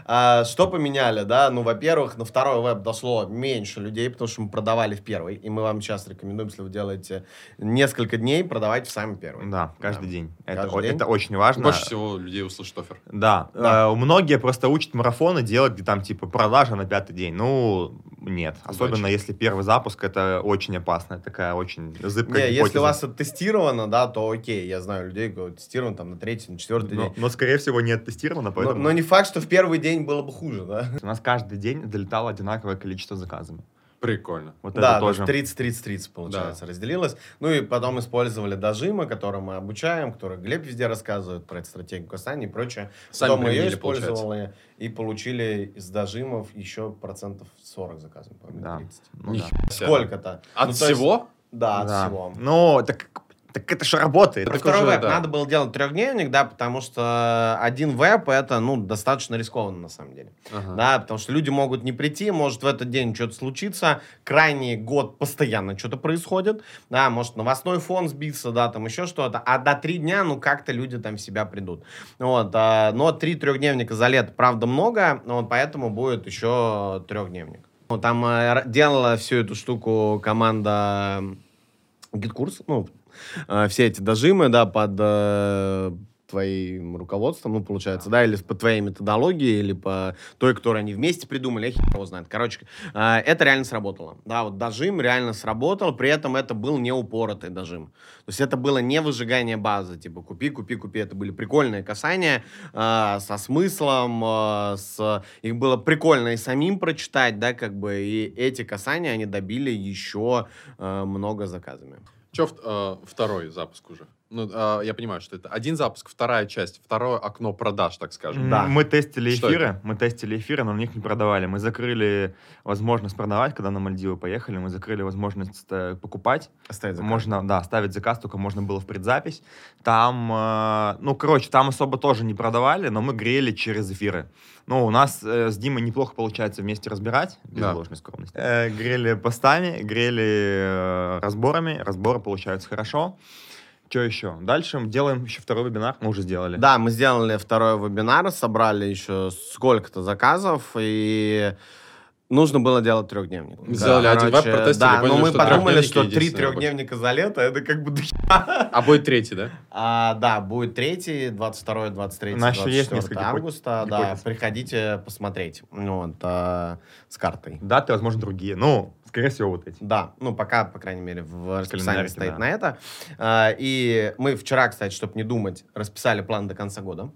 А, что поменяли, да? Ну, во-первых, на второй веб дошло меньше людей, потому что мы продавали в первый. И мы вам сейчас рекомендуем, если вы делаете несколько дней, продавать в самый первый. Да, каждый Да. день. Это, Каждый о- день? это очень важно. Больше всего людей услышит офер. Да. Да. Э, многие просто учат марафоны делать, где там типа продажа на пятый день. Ну, нет. Особенно Удачи. если первый запуск, это очень опасная такая очень зыбкая Не, если гипотеза. у вас это тестировано, да, то окей. Я знаю людей, кто тестирован там на третий, на четвертый но, день. но, скорее всего, не оттестировано, Но, поэтому... но не факт, что в первый день было бы хуже, да? У нас каждый день долетало одинаковое количество заказами. Прикольно. Вот да, это то тоже. есть 30-30-30, получается, разделилось. Ну и потом использовали дожимы, которые мы обучаем, которые Глеб везде рассказывает про эту стратегию касания и прочее. Сами Потом мы ее применили, получается. использовали и получили из дожимов еще процентов 40 заказов, по-моему, Да. 30. Ну да. Сколько-то? От Ну, то есть- всего? Да, от Да. всего. Ну, так, так это же работает. Про второй уже, веб да. надо было делать трехдневник, да, потому что один веб это, ну, достаточно рискованно на самом деле. Ага. Да, потому что люди могут не прийти, может в этот день что-то случиться, крайний год постоянно что-то происходит, да, может новостной фон сбиться, да, там еще что-то, а до три дня, ну, как-то люди там в себя придут. Вот, а, но три трехдневника за лето, правда, много, вот, поэтому будет еще трехдневник. Ну, там э, делала всю эту штуку команда GetCourse, ну, э, все эти дожимы, да, под э, твоим руководством, ну, получается, да, или по твоей методологии, или по той, которую они вместе придумали, я хер его знает. Короче, э, это реально сработало. Да, вот дожим реально сработал, при этом это был не упоротый дожим. То есть это было не выжигание базы, типа купи, купи, купи. Это были прикольные касания э, со смыслом, э, с... их было прикольно и самим прочитать, да, как бы, и эти касания, они добили еще э, много заказами. Че второй запуск уже? Ну, а, я понимаю, что это один запуск, вторая часть, второе окно продаж, так скажем. Да. Мы тестили Что эфиры, мы тестили эфиры, но на них не продавали. Мы закрыли возможность продавать, когда на Мальдивы поехали, мы закрыли возможность э, покупать. Оставить заказ. Можно, да, ставить заказ, только можно было в предзапись. Там, э, ну, короче, там особо тоже не продавали, но мы грели через эфиры. Ну, у нас э, с Димой неплохо получается вместе разбирать, без Да. ложной скромности. Э, грели постами, грели э, разборами, разборы получаются хорошо. Что еще? Дальше мы делаем еще второй вебинар, мы уже сделали. Да, мы сделали второй вебинар, собрали еще сколько-то заказов, и нужно было делать трехдневник. Сделали один веб, протестили, Да, поняли, но мы что подумали, что три единственная трехдневника за лето, это как бы... А будет третий, да? А, да, будет третий, 22, 23, У нас еще есть 24 несколько гипотез- августа. Да, приходите посмотреть. Ну, Вот, а, с картой. Даты, возможно, другие. Ну, скорее всего, вот эти. Да, ну пока, по крайней мере, в расписании стоит да. на это. А, И мы вчера, кстати, чтобы не думать, расписали план до конца года.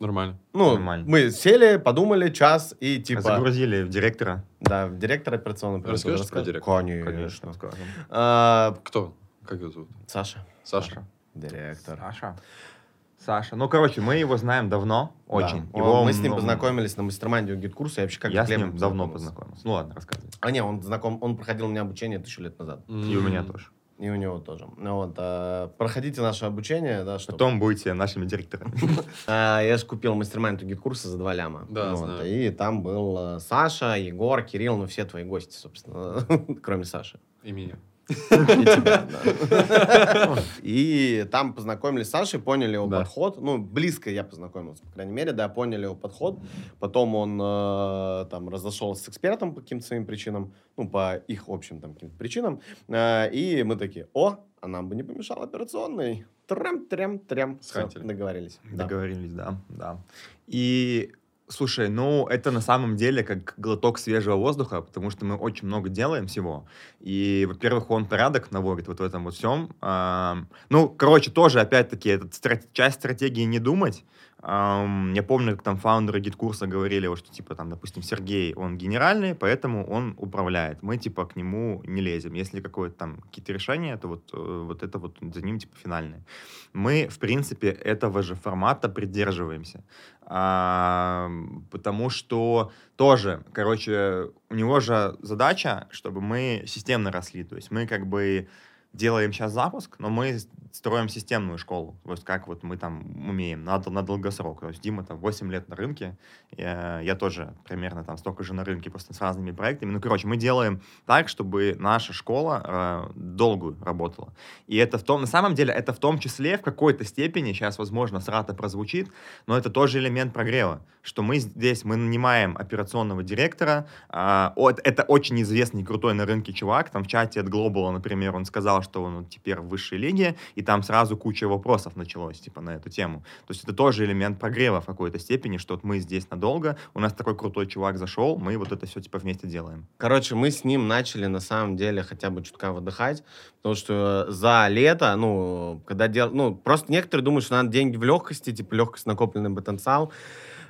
Нормально. Ну, Нормально. мы сели, подумали час и типа... Загрузили в директора. Да, в директор операционной программы. Расскажешь про директора? Конечно. скажем. А, Кто? Как его зовут? Саша, Саша. директор. Саша. Саша. Ну, короче, мы его знаем давно, Да. очень. Он- Его, мы с ним ну, познакомились на mastermind е у GetCourse а. Я вообще как Я с ним давно познакомился. Ну ладно, рассказывай. А не, он знаком, он проходил у меня обучение тысячу лет назад. И у меня тоже. И у него тоже. Ну вот, а, проходите наше обучение, да, что Потом будете нашими директорами. А, я же купил mastermind GetCourse а за два ляма. Да, знаю. И там был э, Саша, Егор, Кирилл, ну все твои гости, собственно, кроме Саши. И меня. И там познакомились с Сашей, поняли его подход. Ну, близко я познакомился, по крайней мере, да, поняли его подход. Потом он э, там разошелся с экспертом по каким-то своим причинам, ну, по их общим там каким-то причинам. Э, И мы такие, о, а нам бы не помешал операционный. Схватили. договорились. Договорились, да, да. И, слушай, ну, это на самом деле как глоток свежего воздуха, потому что мы очень много делаем всего. И, во-первых, он порядок наводит вот в этом вот всем. Ну, короче, тоже, опять-таки, это часть стратегии не думать. Ам, я помню, как там фаундеры Геткурса говорили, что, типа, там, допустим, Сергей, он генеральный, поэтому он управляет. Мы, типа, к нему не лезем. Если какое-то там какие-то решения, то вот, э, вот это вот за ним, типа, финальное. Мы, в принципе, этого же формата придерживаемся. А, потому что тоже, короче, у него же задача, чтобы мы системно росли. То есть мы как бы делаем сейчас запуск, но мы строим системную школу. То есть как вот мы там умеем на, на долгосрок. То есть Дима там 8 лет на рынке, я, я тоже примерно там столько же на рынке, просто с разными проектами. Ну, короче, мы делаем так, чтобы наша школа э, долгую работала. И это в том, на самом деле, это в том числе в какой-то степени, сейчас, возможно, срата прозвучит, но это тоже элемент прогрева, что мы здесь, мы нанимаем операционного директора, от- это очень известный, крутой на рынке чувак, там в чате от Global, например, он сказал, что он теперь в высшей лиге, и там сразу куча вопросов началось, типа, на эту тему. То есть это тоже элемент прогрева в какой-то степени, что вот мы здесь надолго, у нас такой крутой чувак зашел, мы вот это все, типа, вместе делаем. Короче, мы с ним начали на самом деле хотя бы чутка выдыхать, потому что за лето, ну, когда дел... ну, просто некоторые думают, что надо деньги в легкости, типа легкость, накопленный потенциал.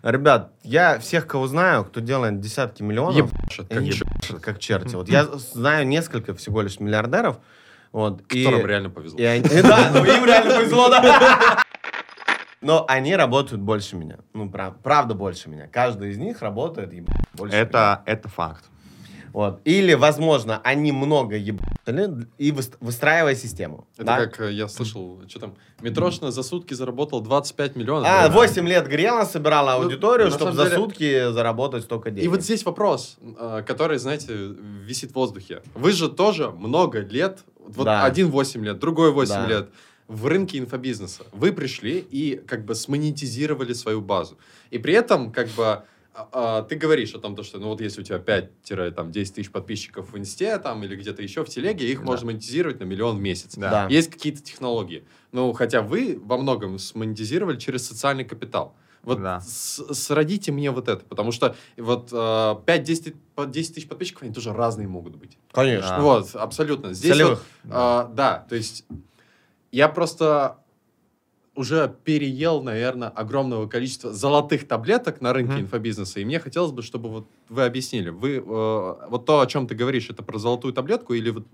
Ребят, я всех, кого знаю, кто делает десятки миллионов, Ебашит, как ебашат как черти. Вот я знаю несколько всего лишь миллиардеров, вот, и- Которым реально повезло. и они- Да, ну им реально повезло, да. Но они работают больше меня. Ну, прав- правда, больше меня. Каждый из них работает ебать, больше меня. Это, это факт. Вот. Или, возможно, они много ебали и выс- выстраивая систему. Это да? как э, я слышал, что там, Митрошина за сутки заработал 25 миллионов. А, Да. 8 лет грела, собирала Ну, аудиторию, на чтобы за деле- сутки заработать столько денег. И вот здесь вопрос, э, который, знаете, висит в воздухе. Вы же тоже много лет, вот Да. один 8 лет, другой 8 Да. лет в ррынке инфобизнеса. Вы пришли и как бы смонетизировали свою базу. И при этом как бы а, а, ты говоришь о том, то, что ну вот если у тебя 5-10 тысяч подписчиков в инсте там или где-то еще в телеге, их Да. можно монетизировать на миллион в месяц. Да. Да. Есть какие-то технологии. Ну, хотя вы во многом смонетизировали через социальный капитал. Вот Да. с- сродите мне вот это, потому что вот э, 5-10 по 10 тысяч подписчиков, они тоже разные могут быть. Конечно. Да. Вот, абсолютно. Здесь Целевых. вот, а, да, то есть я просто уже переел, наверное, огромного количества золотых таблеток на рынке Мгм. инфобизнеса, и мне хотелось бы, чтобы вот вы объяснили. Вы, э, вот то, о чем ты говоришь, это про золотую таблетку или вот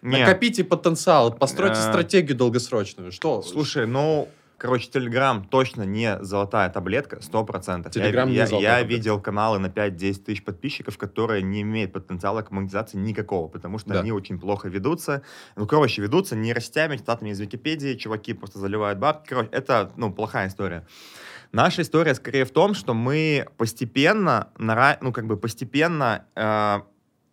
Не. Накопите потенциал, постройте Э. стратегию долгосрочную. Что? Слушай, ну, короче, Телеграм точно не золотая таблетка, сто процентов. Телеграм не я, золотая я таблетка. видел каналы на 5-10 тысяч подписчиков, которые не имеют потенциала к монетизации никакого, потому что Да. они очень плохо ведутся. Ну, короче, ведутся нейросетями, цитатами из Википедии, чуваки просто заливают бабки. Короче, это, ну, плохая история. Наша история скорее в том, что мы постепенно, ну, как бы постепенно э,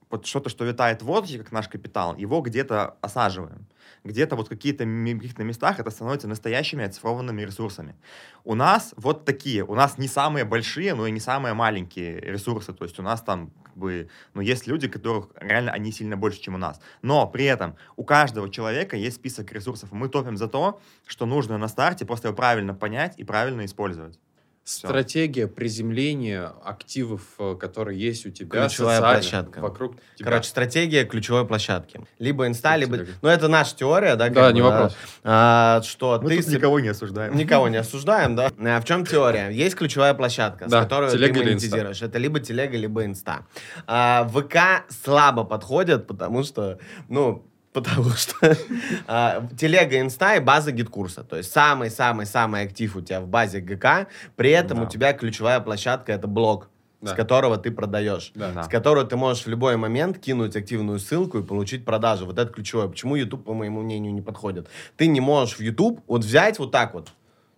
вот что-то, что витает в воздухе, как наш капитал, его где-то осаживаем. Где-то вот какие-то каких-то местах это становится настоящими оцифрованными ресурсами. У нас вот такие, у нас не самые большие, но и не самые маленькие ресурсы. То есть у нас там как бы, ну, есть люди, которых реально они сильно больше, чем у нас. Но при этом у каждого человека есть список ресурсов. Мы топим за то, что нужно на старте просто его правильно понять и правильно использовать. Стратегия приземления активов, э, которые есть у тебя, Ключевая площадка. вокруг тебя. Короче, стратегия ключевой площадки. Либо инста, либо... Ну, это наша теория, да? Да, бы, не вопрос. А, что Мы ты... тут никого не осуждаем. Никого не осуждаем, да? А в чем теория? Есть ключевая площадка, Да, с которой телега ты монетизируешь. Это либо телега, либо инста. А, ВК слабо подходит, потому что, ну, потому что а, телега инста и база Геткурса. То есть самый-самый-самый актив у тебя в базе ГК, при этом у тебя ключевая площадка — это блог, с Да. которого ты продаешь. Да. Да. С которого ты можешь в любой момент кинуть активную ссылку и получить продажу. Вот это ключевое. Почему YouTube, по моему мнению, не подходит? Ты не можешь в YouTube вот взять вот так вот.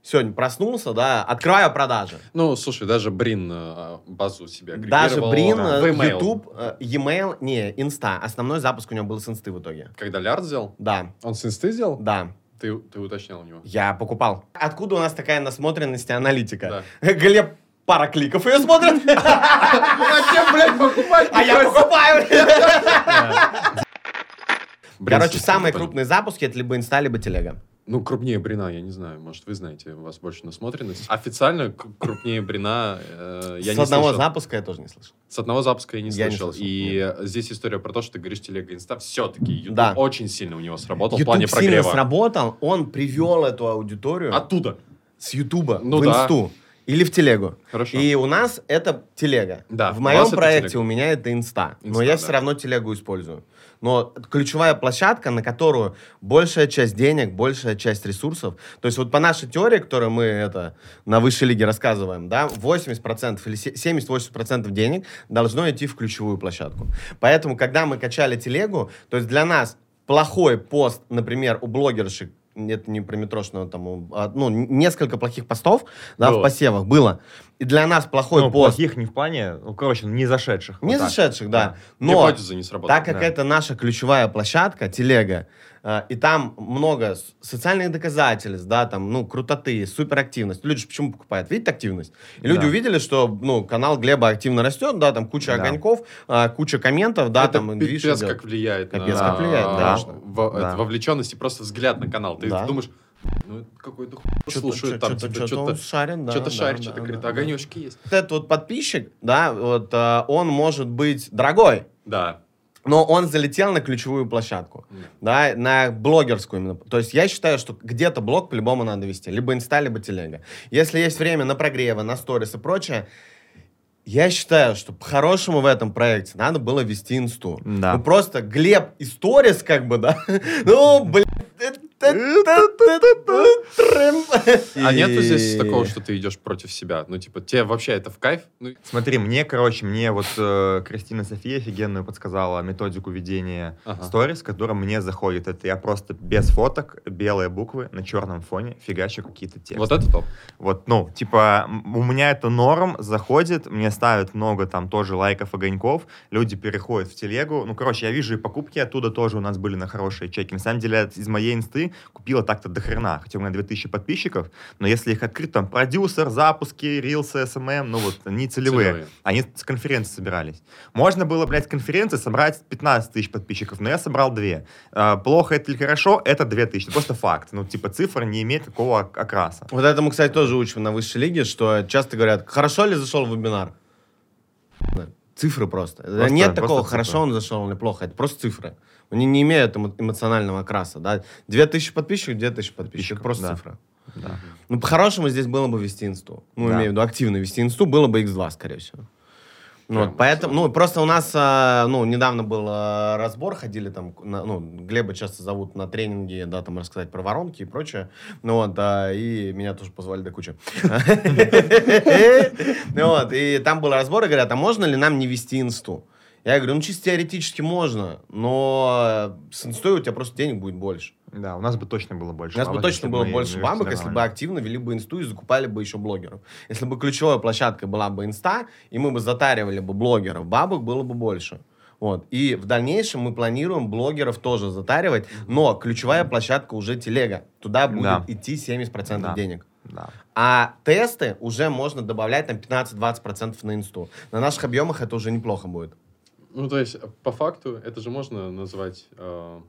Сегодня проснулся, да, открываю продажи. Ну, слушай, даже Брин э, базу у себя Даже Брин, в э. YouTube, э, e-mail, не, инста. Основной запуск у него был с инсты в итоге. Когда лярд взял, Да, он с инсты сделал? да. Ты, ты уточнял у него. Я покупал. Откуда у нас такая насмотренность и аналитика? Да. Глеб пара кликов ее смотрит, Зачем, блядь, покупать? а я покупаю. Короче, самые крупные запуски это либо инста, либо телега. Ну, крупнее Брина, я не знаю. Может, вы знаете, у вас больше насмотренность. Официально крупнее Брина э, я С не одного слышал. запуска я тоже не слышал. С одного запуска я не Я не слышал. слышал, И э, здесь история про то, что ты говоришь телега инста. Все-таки YouTube Да. очень сильно у него сработал в YouTube плане сильно прогрева. сработал, он привел эту аудиторию Оттуда. с Ютуба Ну в да. инсту или в телегу. Хорошо. И у нас это телега. Да, В моем вас это проекте телега. у меня это инста. но Инста, я да. все равно телегу использую. Но ключевая площадка, на которую большая часть денег, большая часть ресурсов, то есть вот по нашей теории, которую мы это на высшей лиге рассказываем, да, 80% или се- 70-80% денег должно идти в ключевую площадку. Поэтому, когда мы качали телегу, то есть для нас плохой пост, например, у блогерши, это не про метрошного, там, а, ну, несколько плохих постов, да, Было. в посевах было. И для нас плохой Ну, пост, плохих не в плане, ну, короче, не зашедших. не Вот зашедших, да, но Гипотеза не сработала. так как да. это наша ключевая площадка, телега, э, и там много социальных доказательств, да, там, ну, крутоты, суперактивность. Люди же почему покупают? Видите активность? И люди Да. увидели, что, ну, канал Глеба активно растет, да, там куча Да. огоньков, а, куча комментов, да, это там, пипец как влияет Капец на как влияет, а, конечно. во- Да. вовлеченность и просто взгляд на канал. Ты Да. думаешь, ну, это какой-то хуй слушают, там, типа, что-то шарит, да, что-то да, шарит, да, что-то да, говорит, да. огонечки есть. Вот этот вот подписчик, да, вот, а, он может быть дорогой, Да. но он залетел на ключевую площадку, да, на блогерскую именно. То есть я считаю, что где-то блог по-любому надо вести, либо инста, либо телега. Если есть время на прогревы, на сторис и прочее, я считаю, что по-хорошему в этом проекте надо было вести инсту. Да. Ну просто Глеб и сторис как бы, да, ну, блин. А нету здесь такого, что ты идешь против себя? Ну, типа, тебе вообще это в кайф? Смотри, мне, короче, мне вот э, Кристина София офигенную подсказала методику ведения Ага. сторис, которая мне заходит. Это я просто без фоток, белые буквы на черном фоне фигачу какие-то тексты. вот это топ. Вот, ну, типа, у меня это норм, заходит, мне ставят много там тоже лайков, огоньков, люди переходят в телегу. Ну, короче, я вижу и покупки оттуда тоже у нас были на хорошие чеки. На самом деле, из моей инсты купила так-то до хрена, хотя у меня 2000 подписчиков, но если их открыть, там, продюсер, запуски, рилсы, СММ, ну, вот, они целевые. Целевые. Они с конференции собирались. Можно было, блядь, с конференции собрать 15 тысяч подписчиков, но я собрал 2. А, плохо это или хорошо, это 2000. Просто факт. Ну, типа, цифра не имеет какого ок- окраса. Вот этому, кстати, тоже учим на высшей лиге, что часто говорят, хорошо ли зашел в вебинар? Цифры просто. Просто- Нет просто такого, цифры. хорошо он зашел или плохо. Это просто цифры. Они не имеют эмо- эмоционального окраса. Да? 2000 подписчиков, 2000 подписчиков. Просто да. цифра. Да. Ну, по-хорошему здесь было бы вести инсту. Ну, Да. имею в виду активно вести инсту, было бы x2, скорее всего. Ну, вот, поэтому, ну, просто у нас, а, ну, недавно был а, разбор, ходили там, на- ну, Глеба часто зовут на тренинги, да, там рассказать про воронки и прочее, ну, вот, а, и меня тоже позвали до кучи. Ну, вот, и там был разбор, и говорят, а можно ли нам не вести инсту? Я говорю, ну, чисто теоретически можно, но с инстой у тебя просто денег будет больше. Да, у нас бы точно было больше. У нас бы бабок, точно если было больше бабок, если бы активно вели бы инсту и закупали бы еще блогеров. Если бы ключевой площадкой была бы инста, и мы бы затаривали бы блогеров, бабок было бы больше. Вот. И в дальнейшем мы планируем блогеров тоже затаривать, но ключевая площадка уже телега. Туда будет Да. идти 70% Да. денег. Да. А тесты уже можно добавлять там 15-20% на инсту. На наших объемах это уже неплохо будет. Ну, то есть, по факту, это же можно назвать э,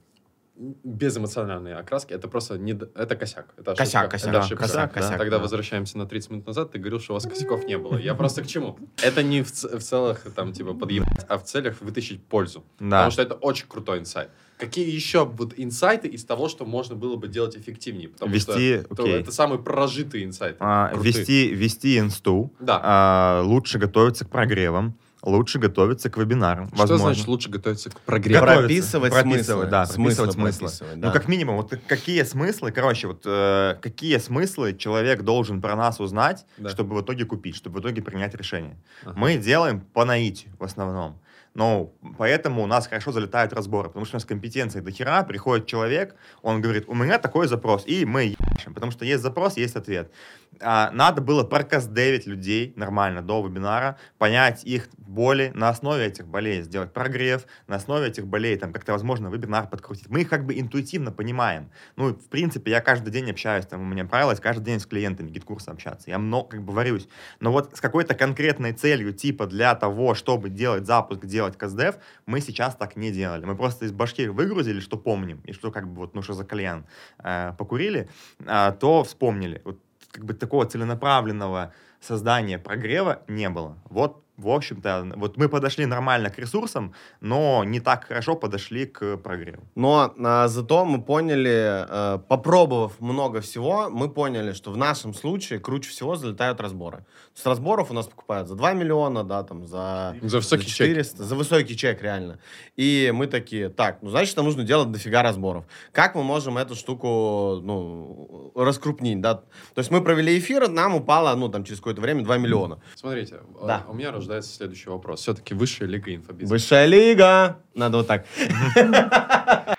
безэмоциональные окраски. Это просто не... Это косяк. Это ошибка. Косяк, косяк, Это ошибка. косяк, косяк, Тогда да. возвращаемся на 30 минут назад. Ты говорил, что у вас косяков не было. Я просто к чему? Это не в, ц- в целых, там, типа, подъебать, а в целях вытащить пользу. Да. Потому что это очень крутой инсайт. Какие еще вот инсайты из того, что можно было бы делать эффективнее? Потому Вести, что это, окей. это самый прожитый инсайт. А, Крутые. вести, вести инсту. Да. а, лучше готовиться к прогревам. Лучше готовиться к вебинарам. Что возможно. значит лучше готовиться к прогреву? Готовиться, Прописывать смыслы. да, Смыслы прописывать смыслы. прописывать, да. Ну, как минимум, вот какие смыслы, короче, вот э, какие смыслы человек должен про нас узнать, Да. чтобы в итоге купить, чтобы в итоге принять решение. Ага. Мы делаем по наитию в основном. Но поэтому у нас хорошо залетают разборы, потому что у нас компетенции до хера, приходит человек, он говорит, у меня такой запрос, и мы ебашим, потому что есть запрос, есть ответ. А, надо было прокастдевить людей нормально до вебинара, понять их боли, на основе этих болей сделать прогрев, на основе этих болей там как-то, возможно, вебинар подкрутить. Мы их как бы интуитивно понимаем. Ну, в принципе, я каждый день общаюсь, там, у меня правило каждый день с клиентами Геткурса общаться. Я много как бы варюсь. Но вот с какой-то конкретной целью, типа для того, чтобы делать запуск, делать custdev, мы сейчас так не делали. Мы просто из башки выгрузили, что помним, и что как бы вот, ну, что за кальян э, покурили, а, то вспомнили. Вот как бы такого целенаправленного создания прогрева не было. Вот, в общем-то, вот мы подошли нормально к ресурсам, но не так хорошо подошли к прогреву. Но а, зато мы поняли, э, попробовав много всего, мы поняли, что в нашем случае круче всего залетают разборы. С разборов у нас покупают за 2 миллиона, да, там, за, За высокий чек. 400, за высокий чек, реально. И мы такие, так, ну, значит, нам нужно делать дофига разборов. Как мы можем эту штуку, ну, раскрупнить, да? То есть мы провели эфир, нам упало, ну, там, через какое-то время 2 миллиона. Смотрите, Да. а, у меня рождается следующий вопрос. Все-таки высшая лига инфобизнеса. Высшая лига! Надо вот так.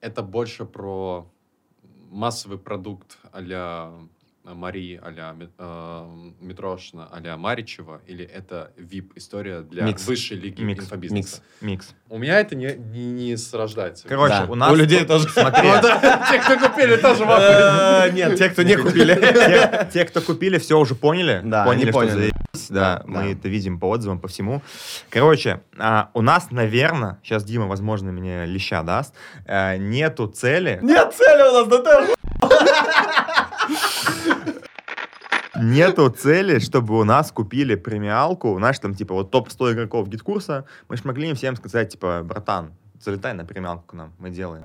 Это больше про массовый продукт а-ля Марии, а-ля э, Митрошина, а-ля Маричева, или это VIP-история для Микс. высшей лиги Микс. инфобизнеса? Микс. У меня это не, не, не срождается. Короче, Да. у нас... У людей тоже. Смотри, те, кто купили, тоже. Э, Нет, те, кто не купили. те, кто купили, все уже поняли. Да, поняли, поняли. Да, Да, мы да. это видим по отзывам, по всему. Короче, а, у нас, наверное, сейчас Дима, возможно, мне леща даст, а, нету цели, Нет цели у нас, да ты нету цели, чтобы у нас купили премиалку, знаешь, там, типа, вот топ-100 игроков Геткурса, мы ж могли им всем сказать, типа, братан, залетай на премиалку к нам, мы делаем.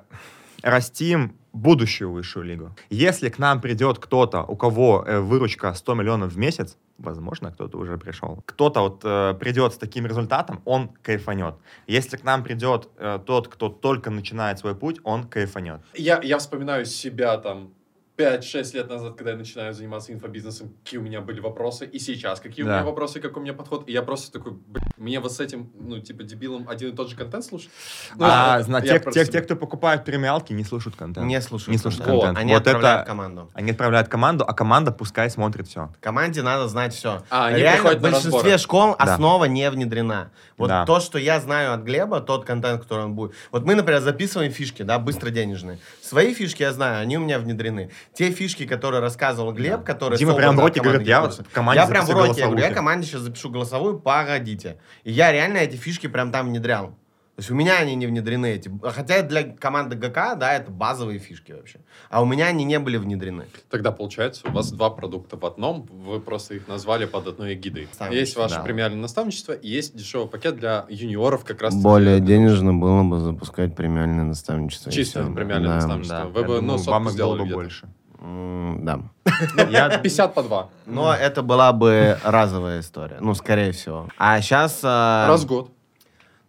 Растим будущую высшую лигу. Если к нам придет кто-то, у кого э, выручка 100 миллионов в месяц, возможно, кто-то уже пришел, кто-то вот э, придет с таким результатом, он кайфанет. Если к нам придет э, тот, кто только начинает свой путь, он кайфанет. Я, я вспоминаю себя там 5-6 лет назад, когда я начинаю заниматься инфобизнесом, какие у меня были вопросы, и сейчас какие у Да. меня вопросы, какой у меня подход. И я просто такой, блин, мне вот с этим, ну, типа, дебилом один и тот же контент слушать? Ну, а зна- те, те, те, кто покупают премиалки, не слушают контент. Не слушают. Не слушают контент. контент. Они Вот отправляют это- команду. Они отправляют команду, а команда пускай смотрит все. Команде надо знать все. А, они Реально, в большинстве разборы. школ Да. основа не внедрена. Вот Да. то, что я знаю от Глеба, тот контент, который он будет. Вот мы, например, записываем фишки, да, быстро денежные. Свои фишки я знаю, они у меня внедрены. Те фишки, которые рассказывал Глеб, которые... Дима прям в от роте говорит, я Гидкурса. в команде Я прям в роте, я говорю, я команде сейчас запишу голосовую, погодите. И я реально эти фишки прям там внедрял. То есть у меня они не внедрены эти. Хотя для команды ГК, да, это базовые фишки вообще. А у меня они не были внедрены. Тогда получается, у вас два продукта в одном, вы просто их назвали под одной эгидой. Есть ваше да. премиальное наставничество, и есть дешевый пакет для юниоров как раз. денежно было бы запускать премиальное наставничество. Чисто премиальное наставничество. Вы Я бы, ну, вам их было сделали бы больше. Да. Я 50 по 2. Но это была бы разовая история. Ну, скорее всего. А сейчас... Раз в год.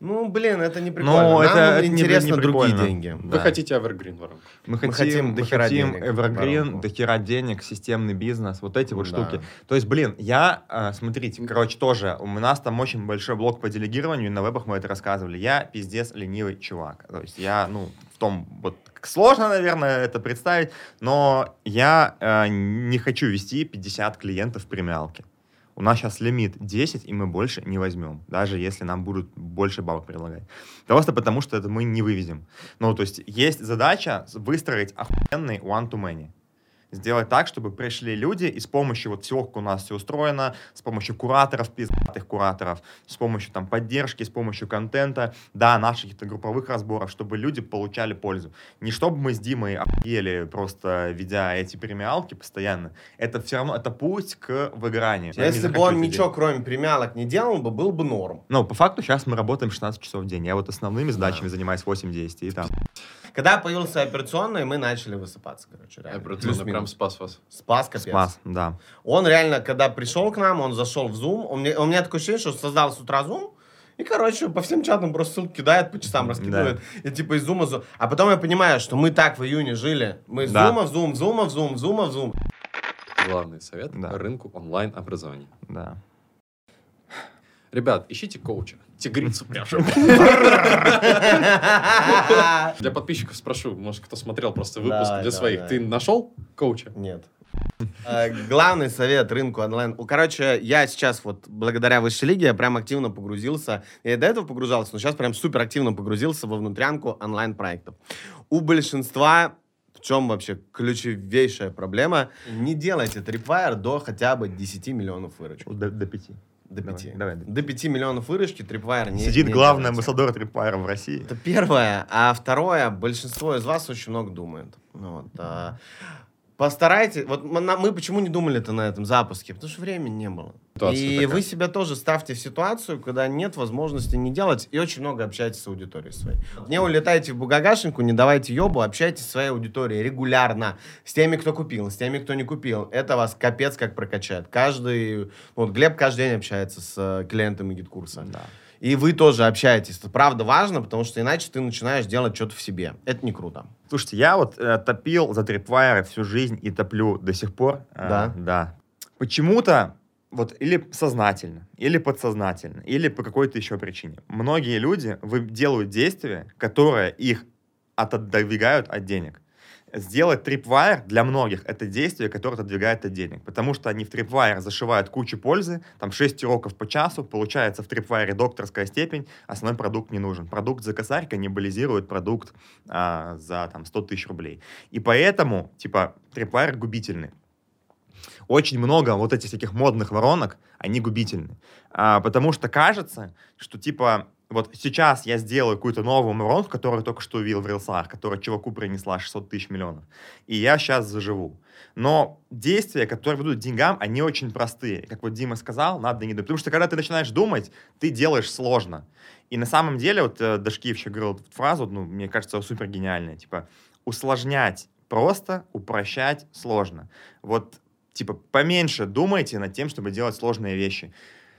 Ну, блин, это не прикольно. Ну, Нам это- не- интересно не другие деньги. Вы Да. хотите Evergreen воронку. Мы хотим, хотим мы дохера хотим денег, Evergreen, дохера денег, системный бизнес, вот эти вот Да. штуки. То есть, блин, я, э, смотрите, короче, тоже, у нас там очень большой блок по делегированию, на вебах мы это рассказывали. Я пиздец ленивый чувак. То есть я, ну, в том, вот, сложно, наверное, это представить, но я э, не хочу вести 50 клиентов в премиалке. У нас сейчас лимит 10, и мы больше не возьмем, даже если нам будут больше бабок предлагать. Просто потому, что это мы не вывезем. Ну, то есть есть задача выстроить охуенный one-to-many. Сделать так, чтобы пришли люди, и с помощью вот всего, как у нас все устроено, с помощью кураторов, пиздатых кураторов, с помощью там поддержки, с помощью контента, да, наших каких-то групповых разборов, чтобы люди получали пользу. Не чтобы мы с Димой охуели, просто ведя эти премиалки постоянно. Это все равно, это путь к выгоранию. Я Если бы он ничего, делать. кроме премиалок, не делал бы, был бы норм. Ну, по факту сейчас мы работаем 16 часов в день. Я вот основными задачами занимаюсь 8-10 и там. Когда появился операционный, мы начали высыпаться, короче, реально. Операционно прям спас вас. Спас, капец. Спас, да. Он реально, когда пришел к нам, он зашел в Zoom, у меня, у меня такое ощущение, что создал с утра Zoom, и, короче, по всем чатам просто ссылки кидает, по часам раскидывает. И типа из зума, Zoom. А потом я понимаю, что мы так в июне жили. Мы из Да. зума в зум, зума в зум, зума в зум. Главный совет Да. по рынку онлайн-образования. Да. Ребят, ищите коуча. Тигрицу пряжу. Для подписчиков спрошу, может, кто смотрел просто выпуск для своих. Ты нашел коуча? Нет. Э, Главный совет рынку онлайн. Короче, я сейчас вот благодаря высшей лиге я прям активно погрузился. Я и до этого погружался, но сейчас прям супер активно погрузился во внутрянку онлайн-проектов. У большинства в чем вообще ключевейшая проблема? Не делайте трипвайер до хотя бы 10 миллионов выручек. До, до пяти. До Давай, 5. давай. До 5 миллионов выручки трипвайер не Сидит не главный амбассадор Трипайра в России. Это первое. А второе, большинство из вас очень много думает. Ну вот, а, постарайтесь... Вот мы, почему не думали это на этом запуске? Потому что времени не было. Ситуация и такая. вы себя тоже ставьте в ситуацию, когда нет возможности не делать, и очень много общайтесь с аудиторией своей. Не улетайте в бугагашеньку, не давайте ёбу, общайтесь со своей аудиторией регулярно. С теми, кто купил, с теми, кто не купил. Это вас капец как прокачает. Каждый... Вот Глеб каждый день общается с э, клиентами Геткурса. Да. И вы тоже общаетесь. Это правда важно, потому что иначе ты начинаешь делать что-то в себе. Это не круто. Слушайте, я вот э, топил за трипвайры всю жизнь и топлю до сих пор. Э, Да? Да. Почему-то, вот или сознательно, или подсознательно, или по какой-то еще причине. Многие люди делают действия, которые их отодвигают от денег. Сделать трипвайр для многих это действие, которое отодвигает от денег. Потому что они в трипвайр зашивают кучу пользы, там 6 уроков по часу, получается в трипвайре докторская степень, основной продукт не нужен. Продукт за косарь каннибализирует продукт а, за там 100 тысяч рублей. И поэтому, типа, трипвайр губительный. Очень много вот этих всяких модных воронок, они губительны. А, потому что кажется, что типа вот сейчас я сделаю какую-то новую воронку, которую только что увидел в рилсах, которая чуваку принесла 600 тысяч миллионов, и я сейчас заживу. Но действия, которые ведут к деньгам, они очень простые. Как вот Дима сказал, надо не думать. Потому что когда ты начинаешь думать, ты делаешь сложно. И на самом деле, вот э, Дашкиев еще говорил фразу, ну, мне кажется, супер гениальная, типа, усложнять просто, упрощать сложно. Вот, типа, поменьше думайте над тем, чтобы делать сложные вещи.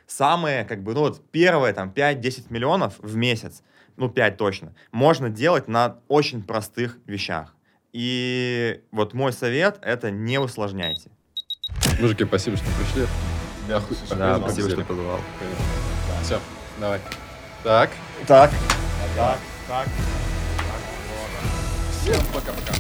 Самые, как бы, ну, вот, первые, там, 5-10 миллионов в месяц, ну, 5 точно, можно делать на очень простых вещах. И вот мой совет — это не усложняйте. Мужики, спасибо, что пришли. Оху- Да, спасибо, что позвал. Все, давай. Так. Так. Всем пока-пока.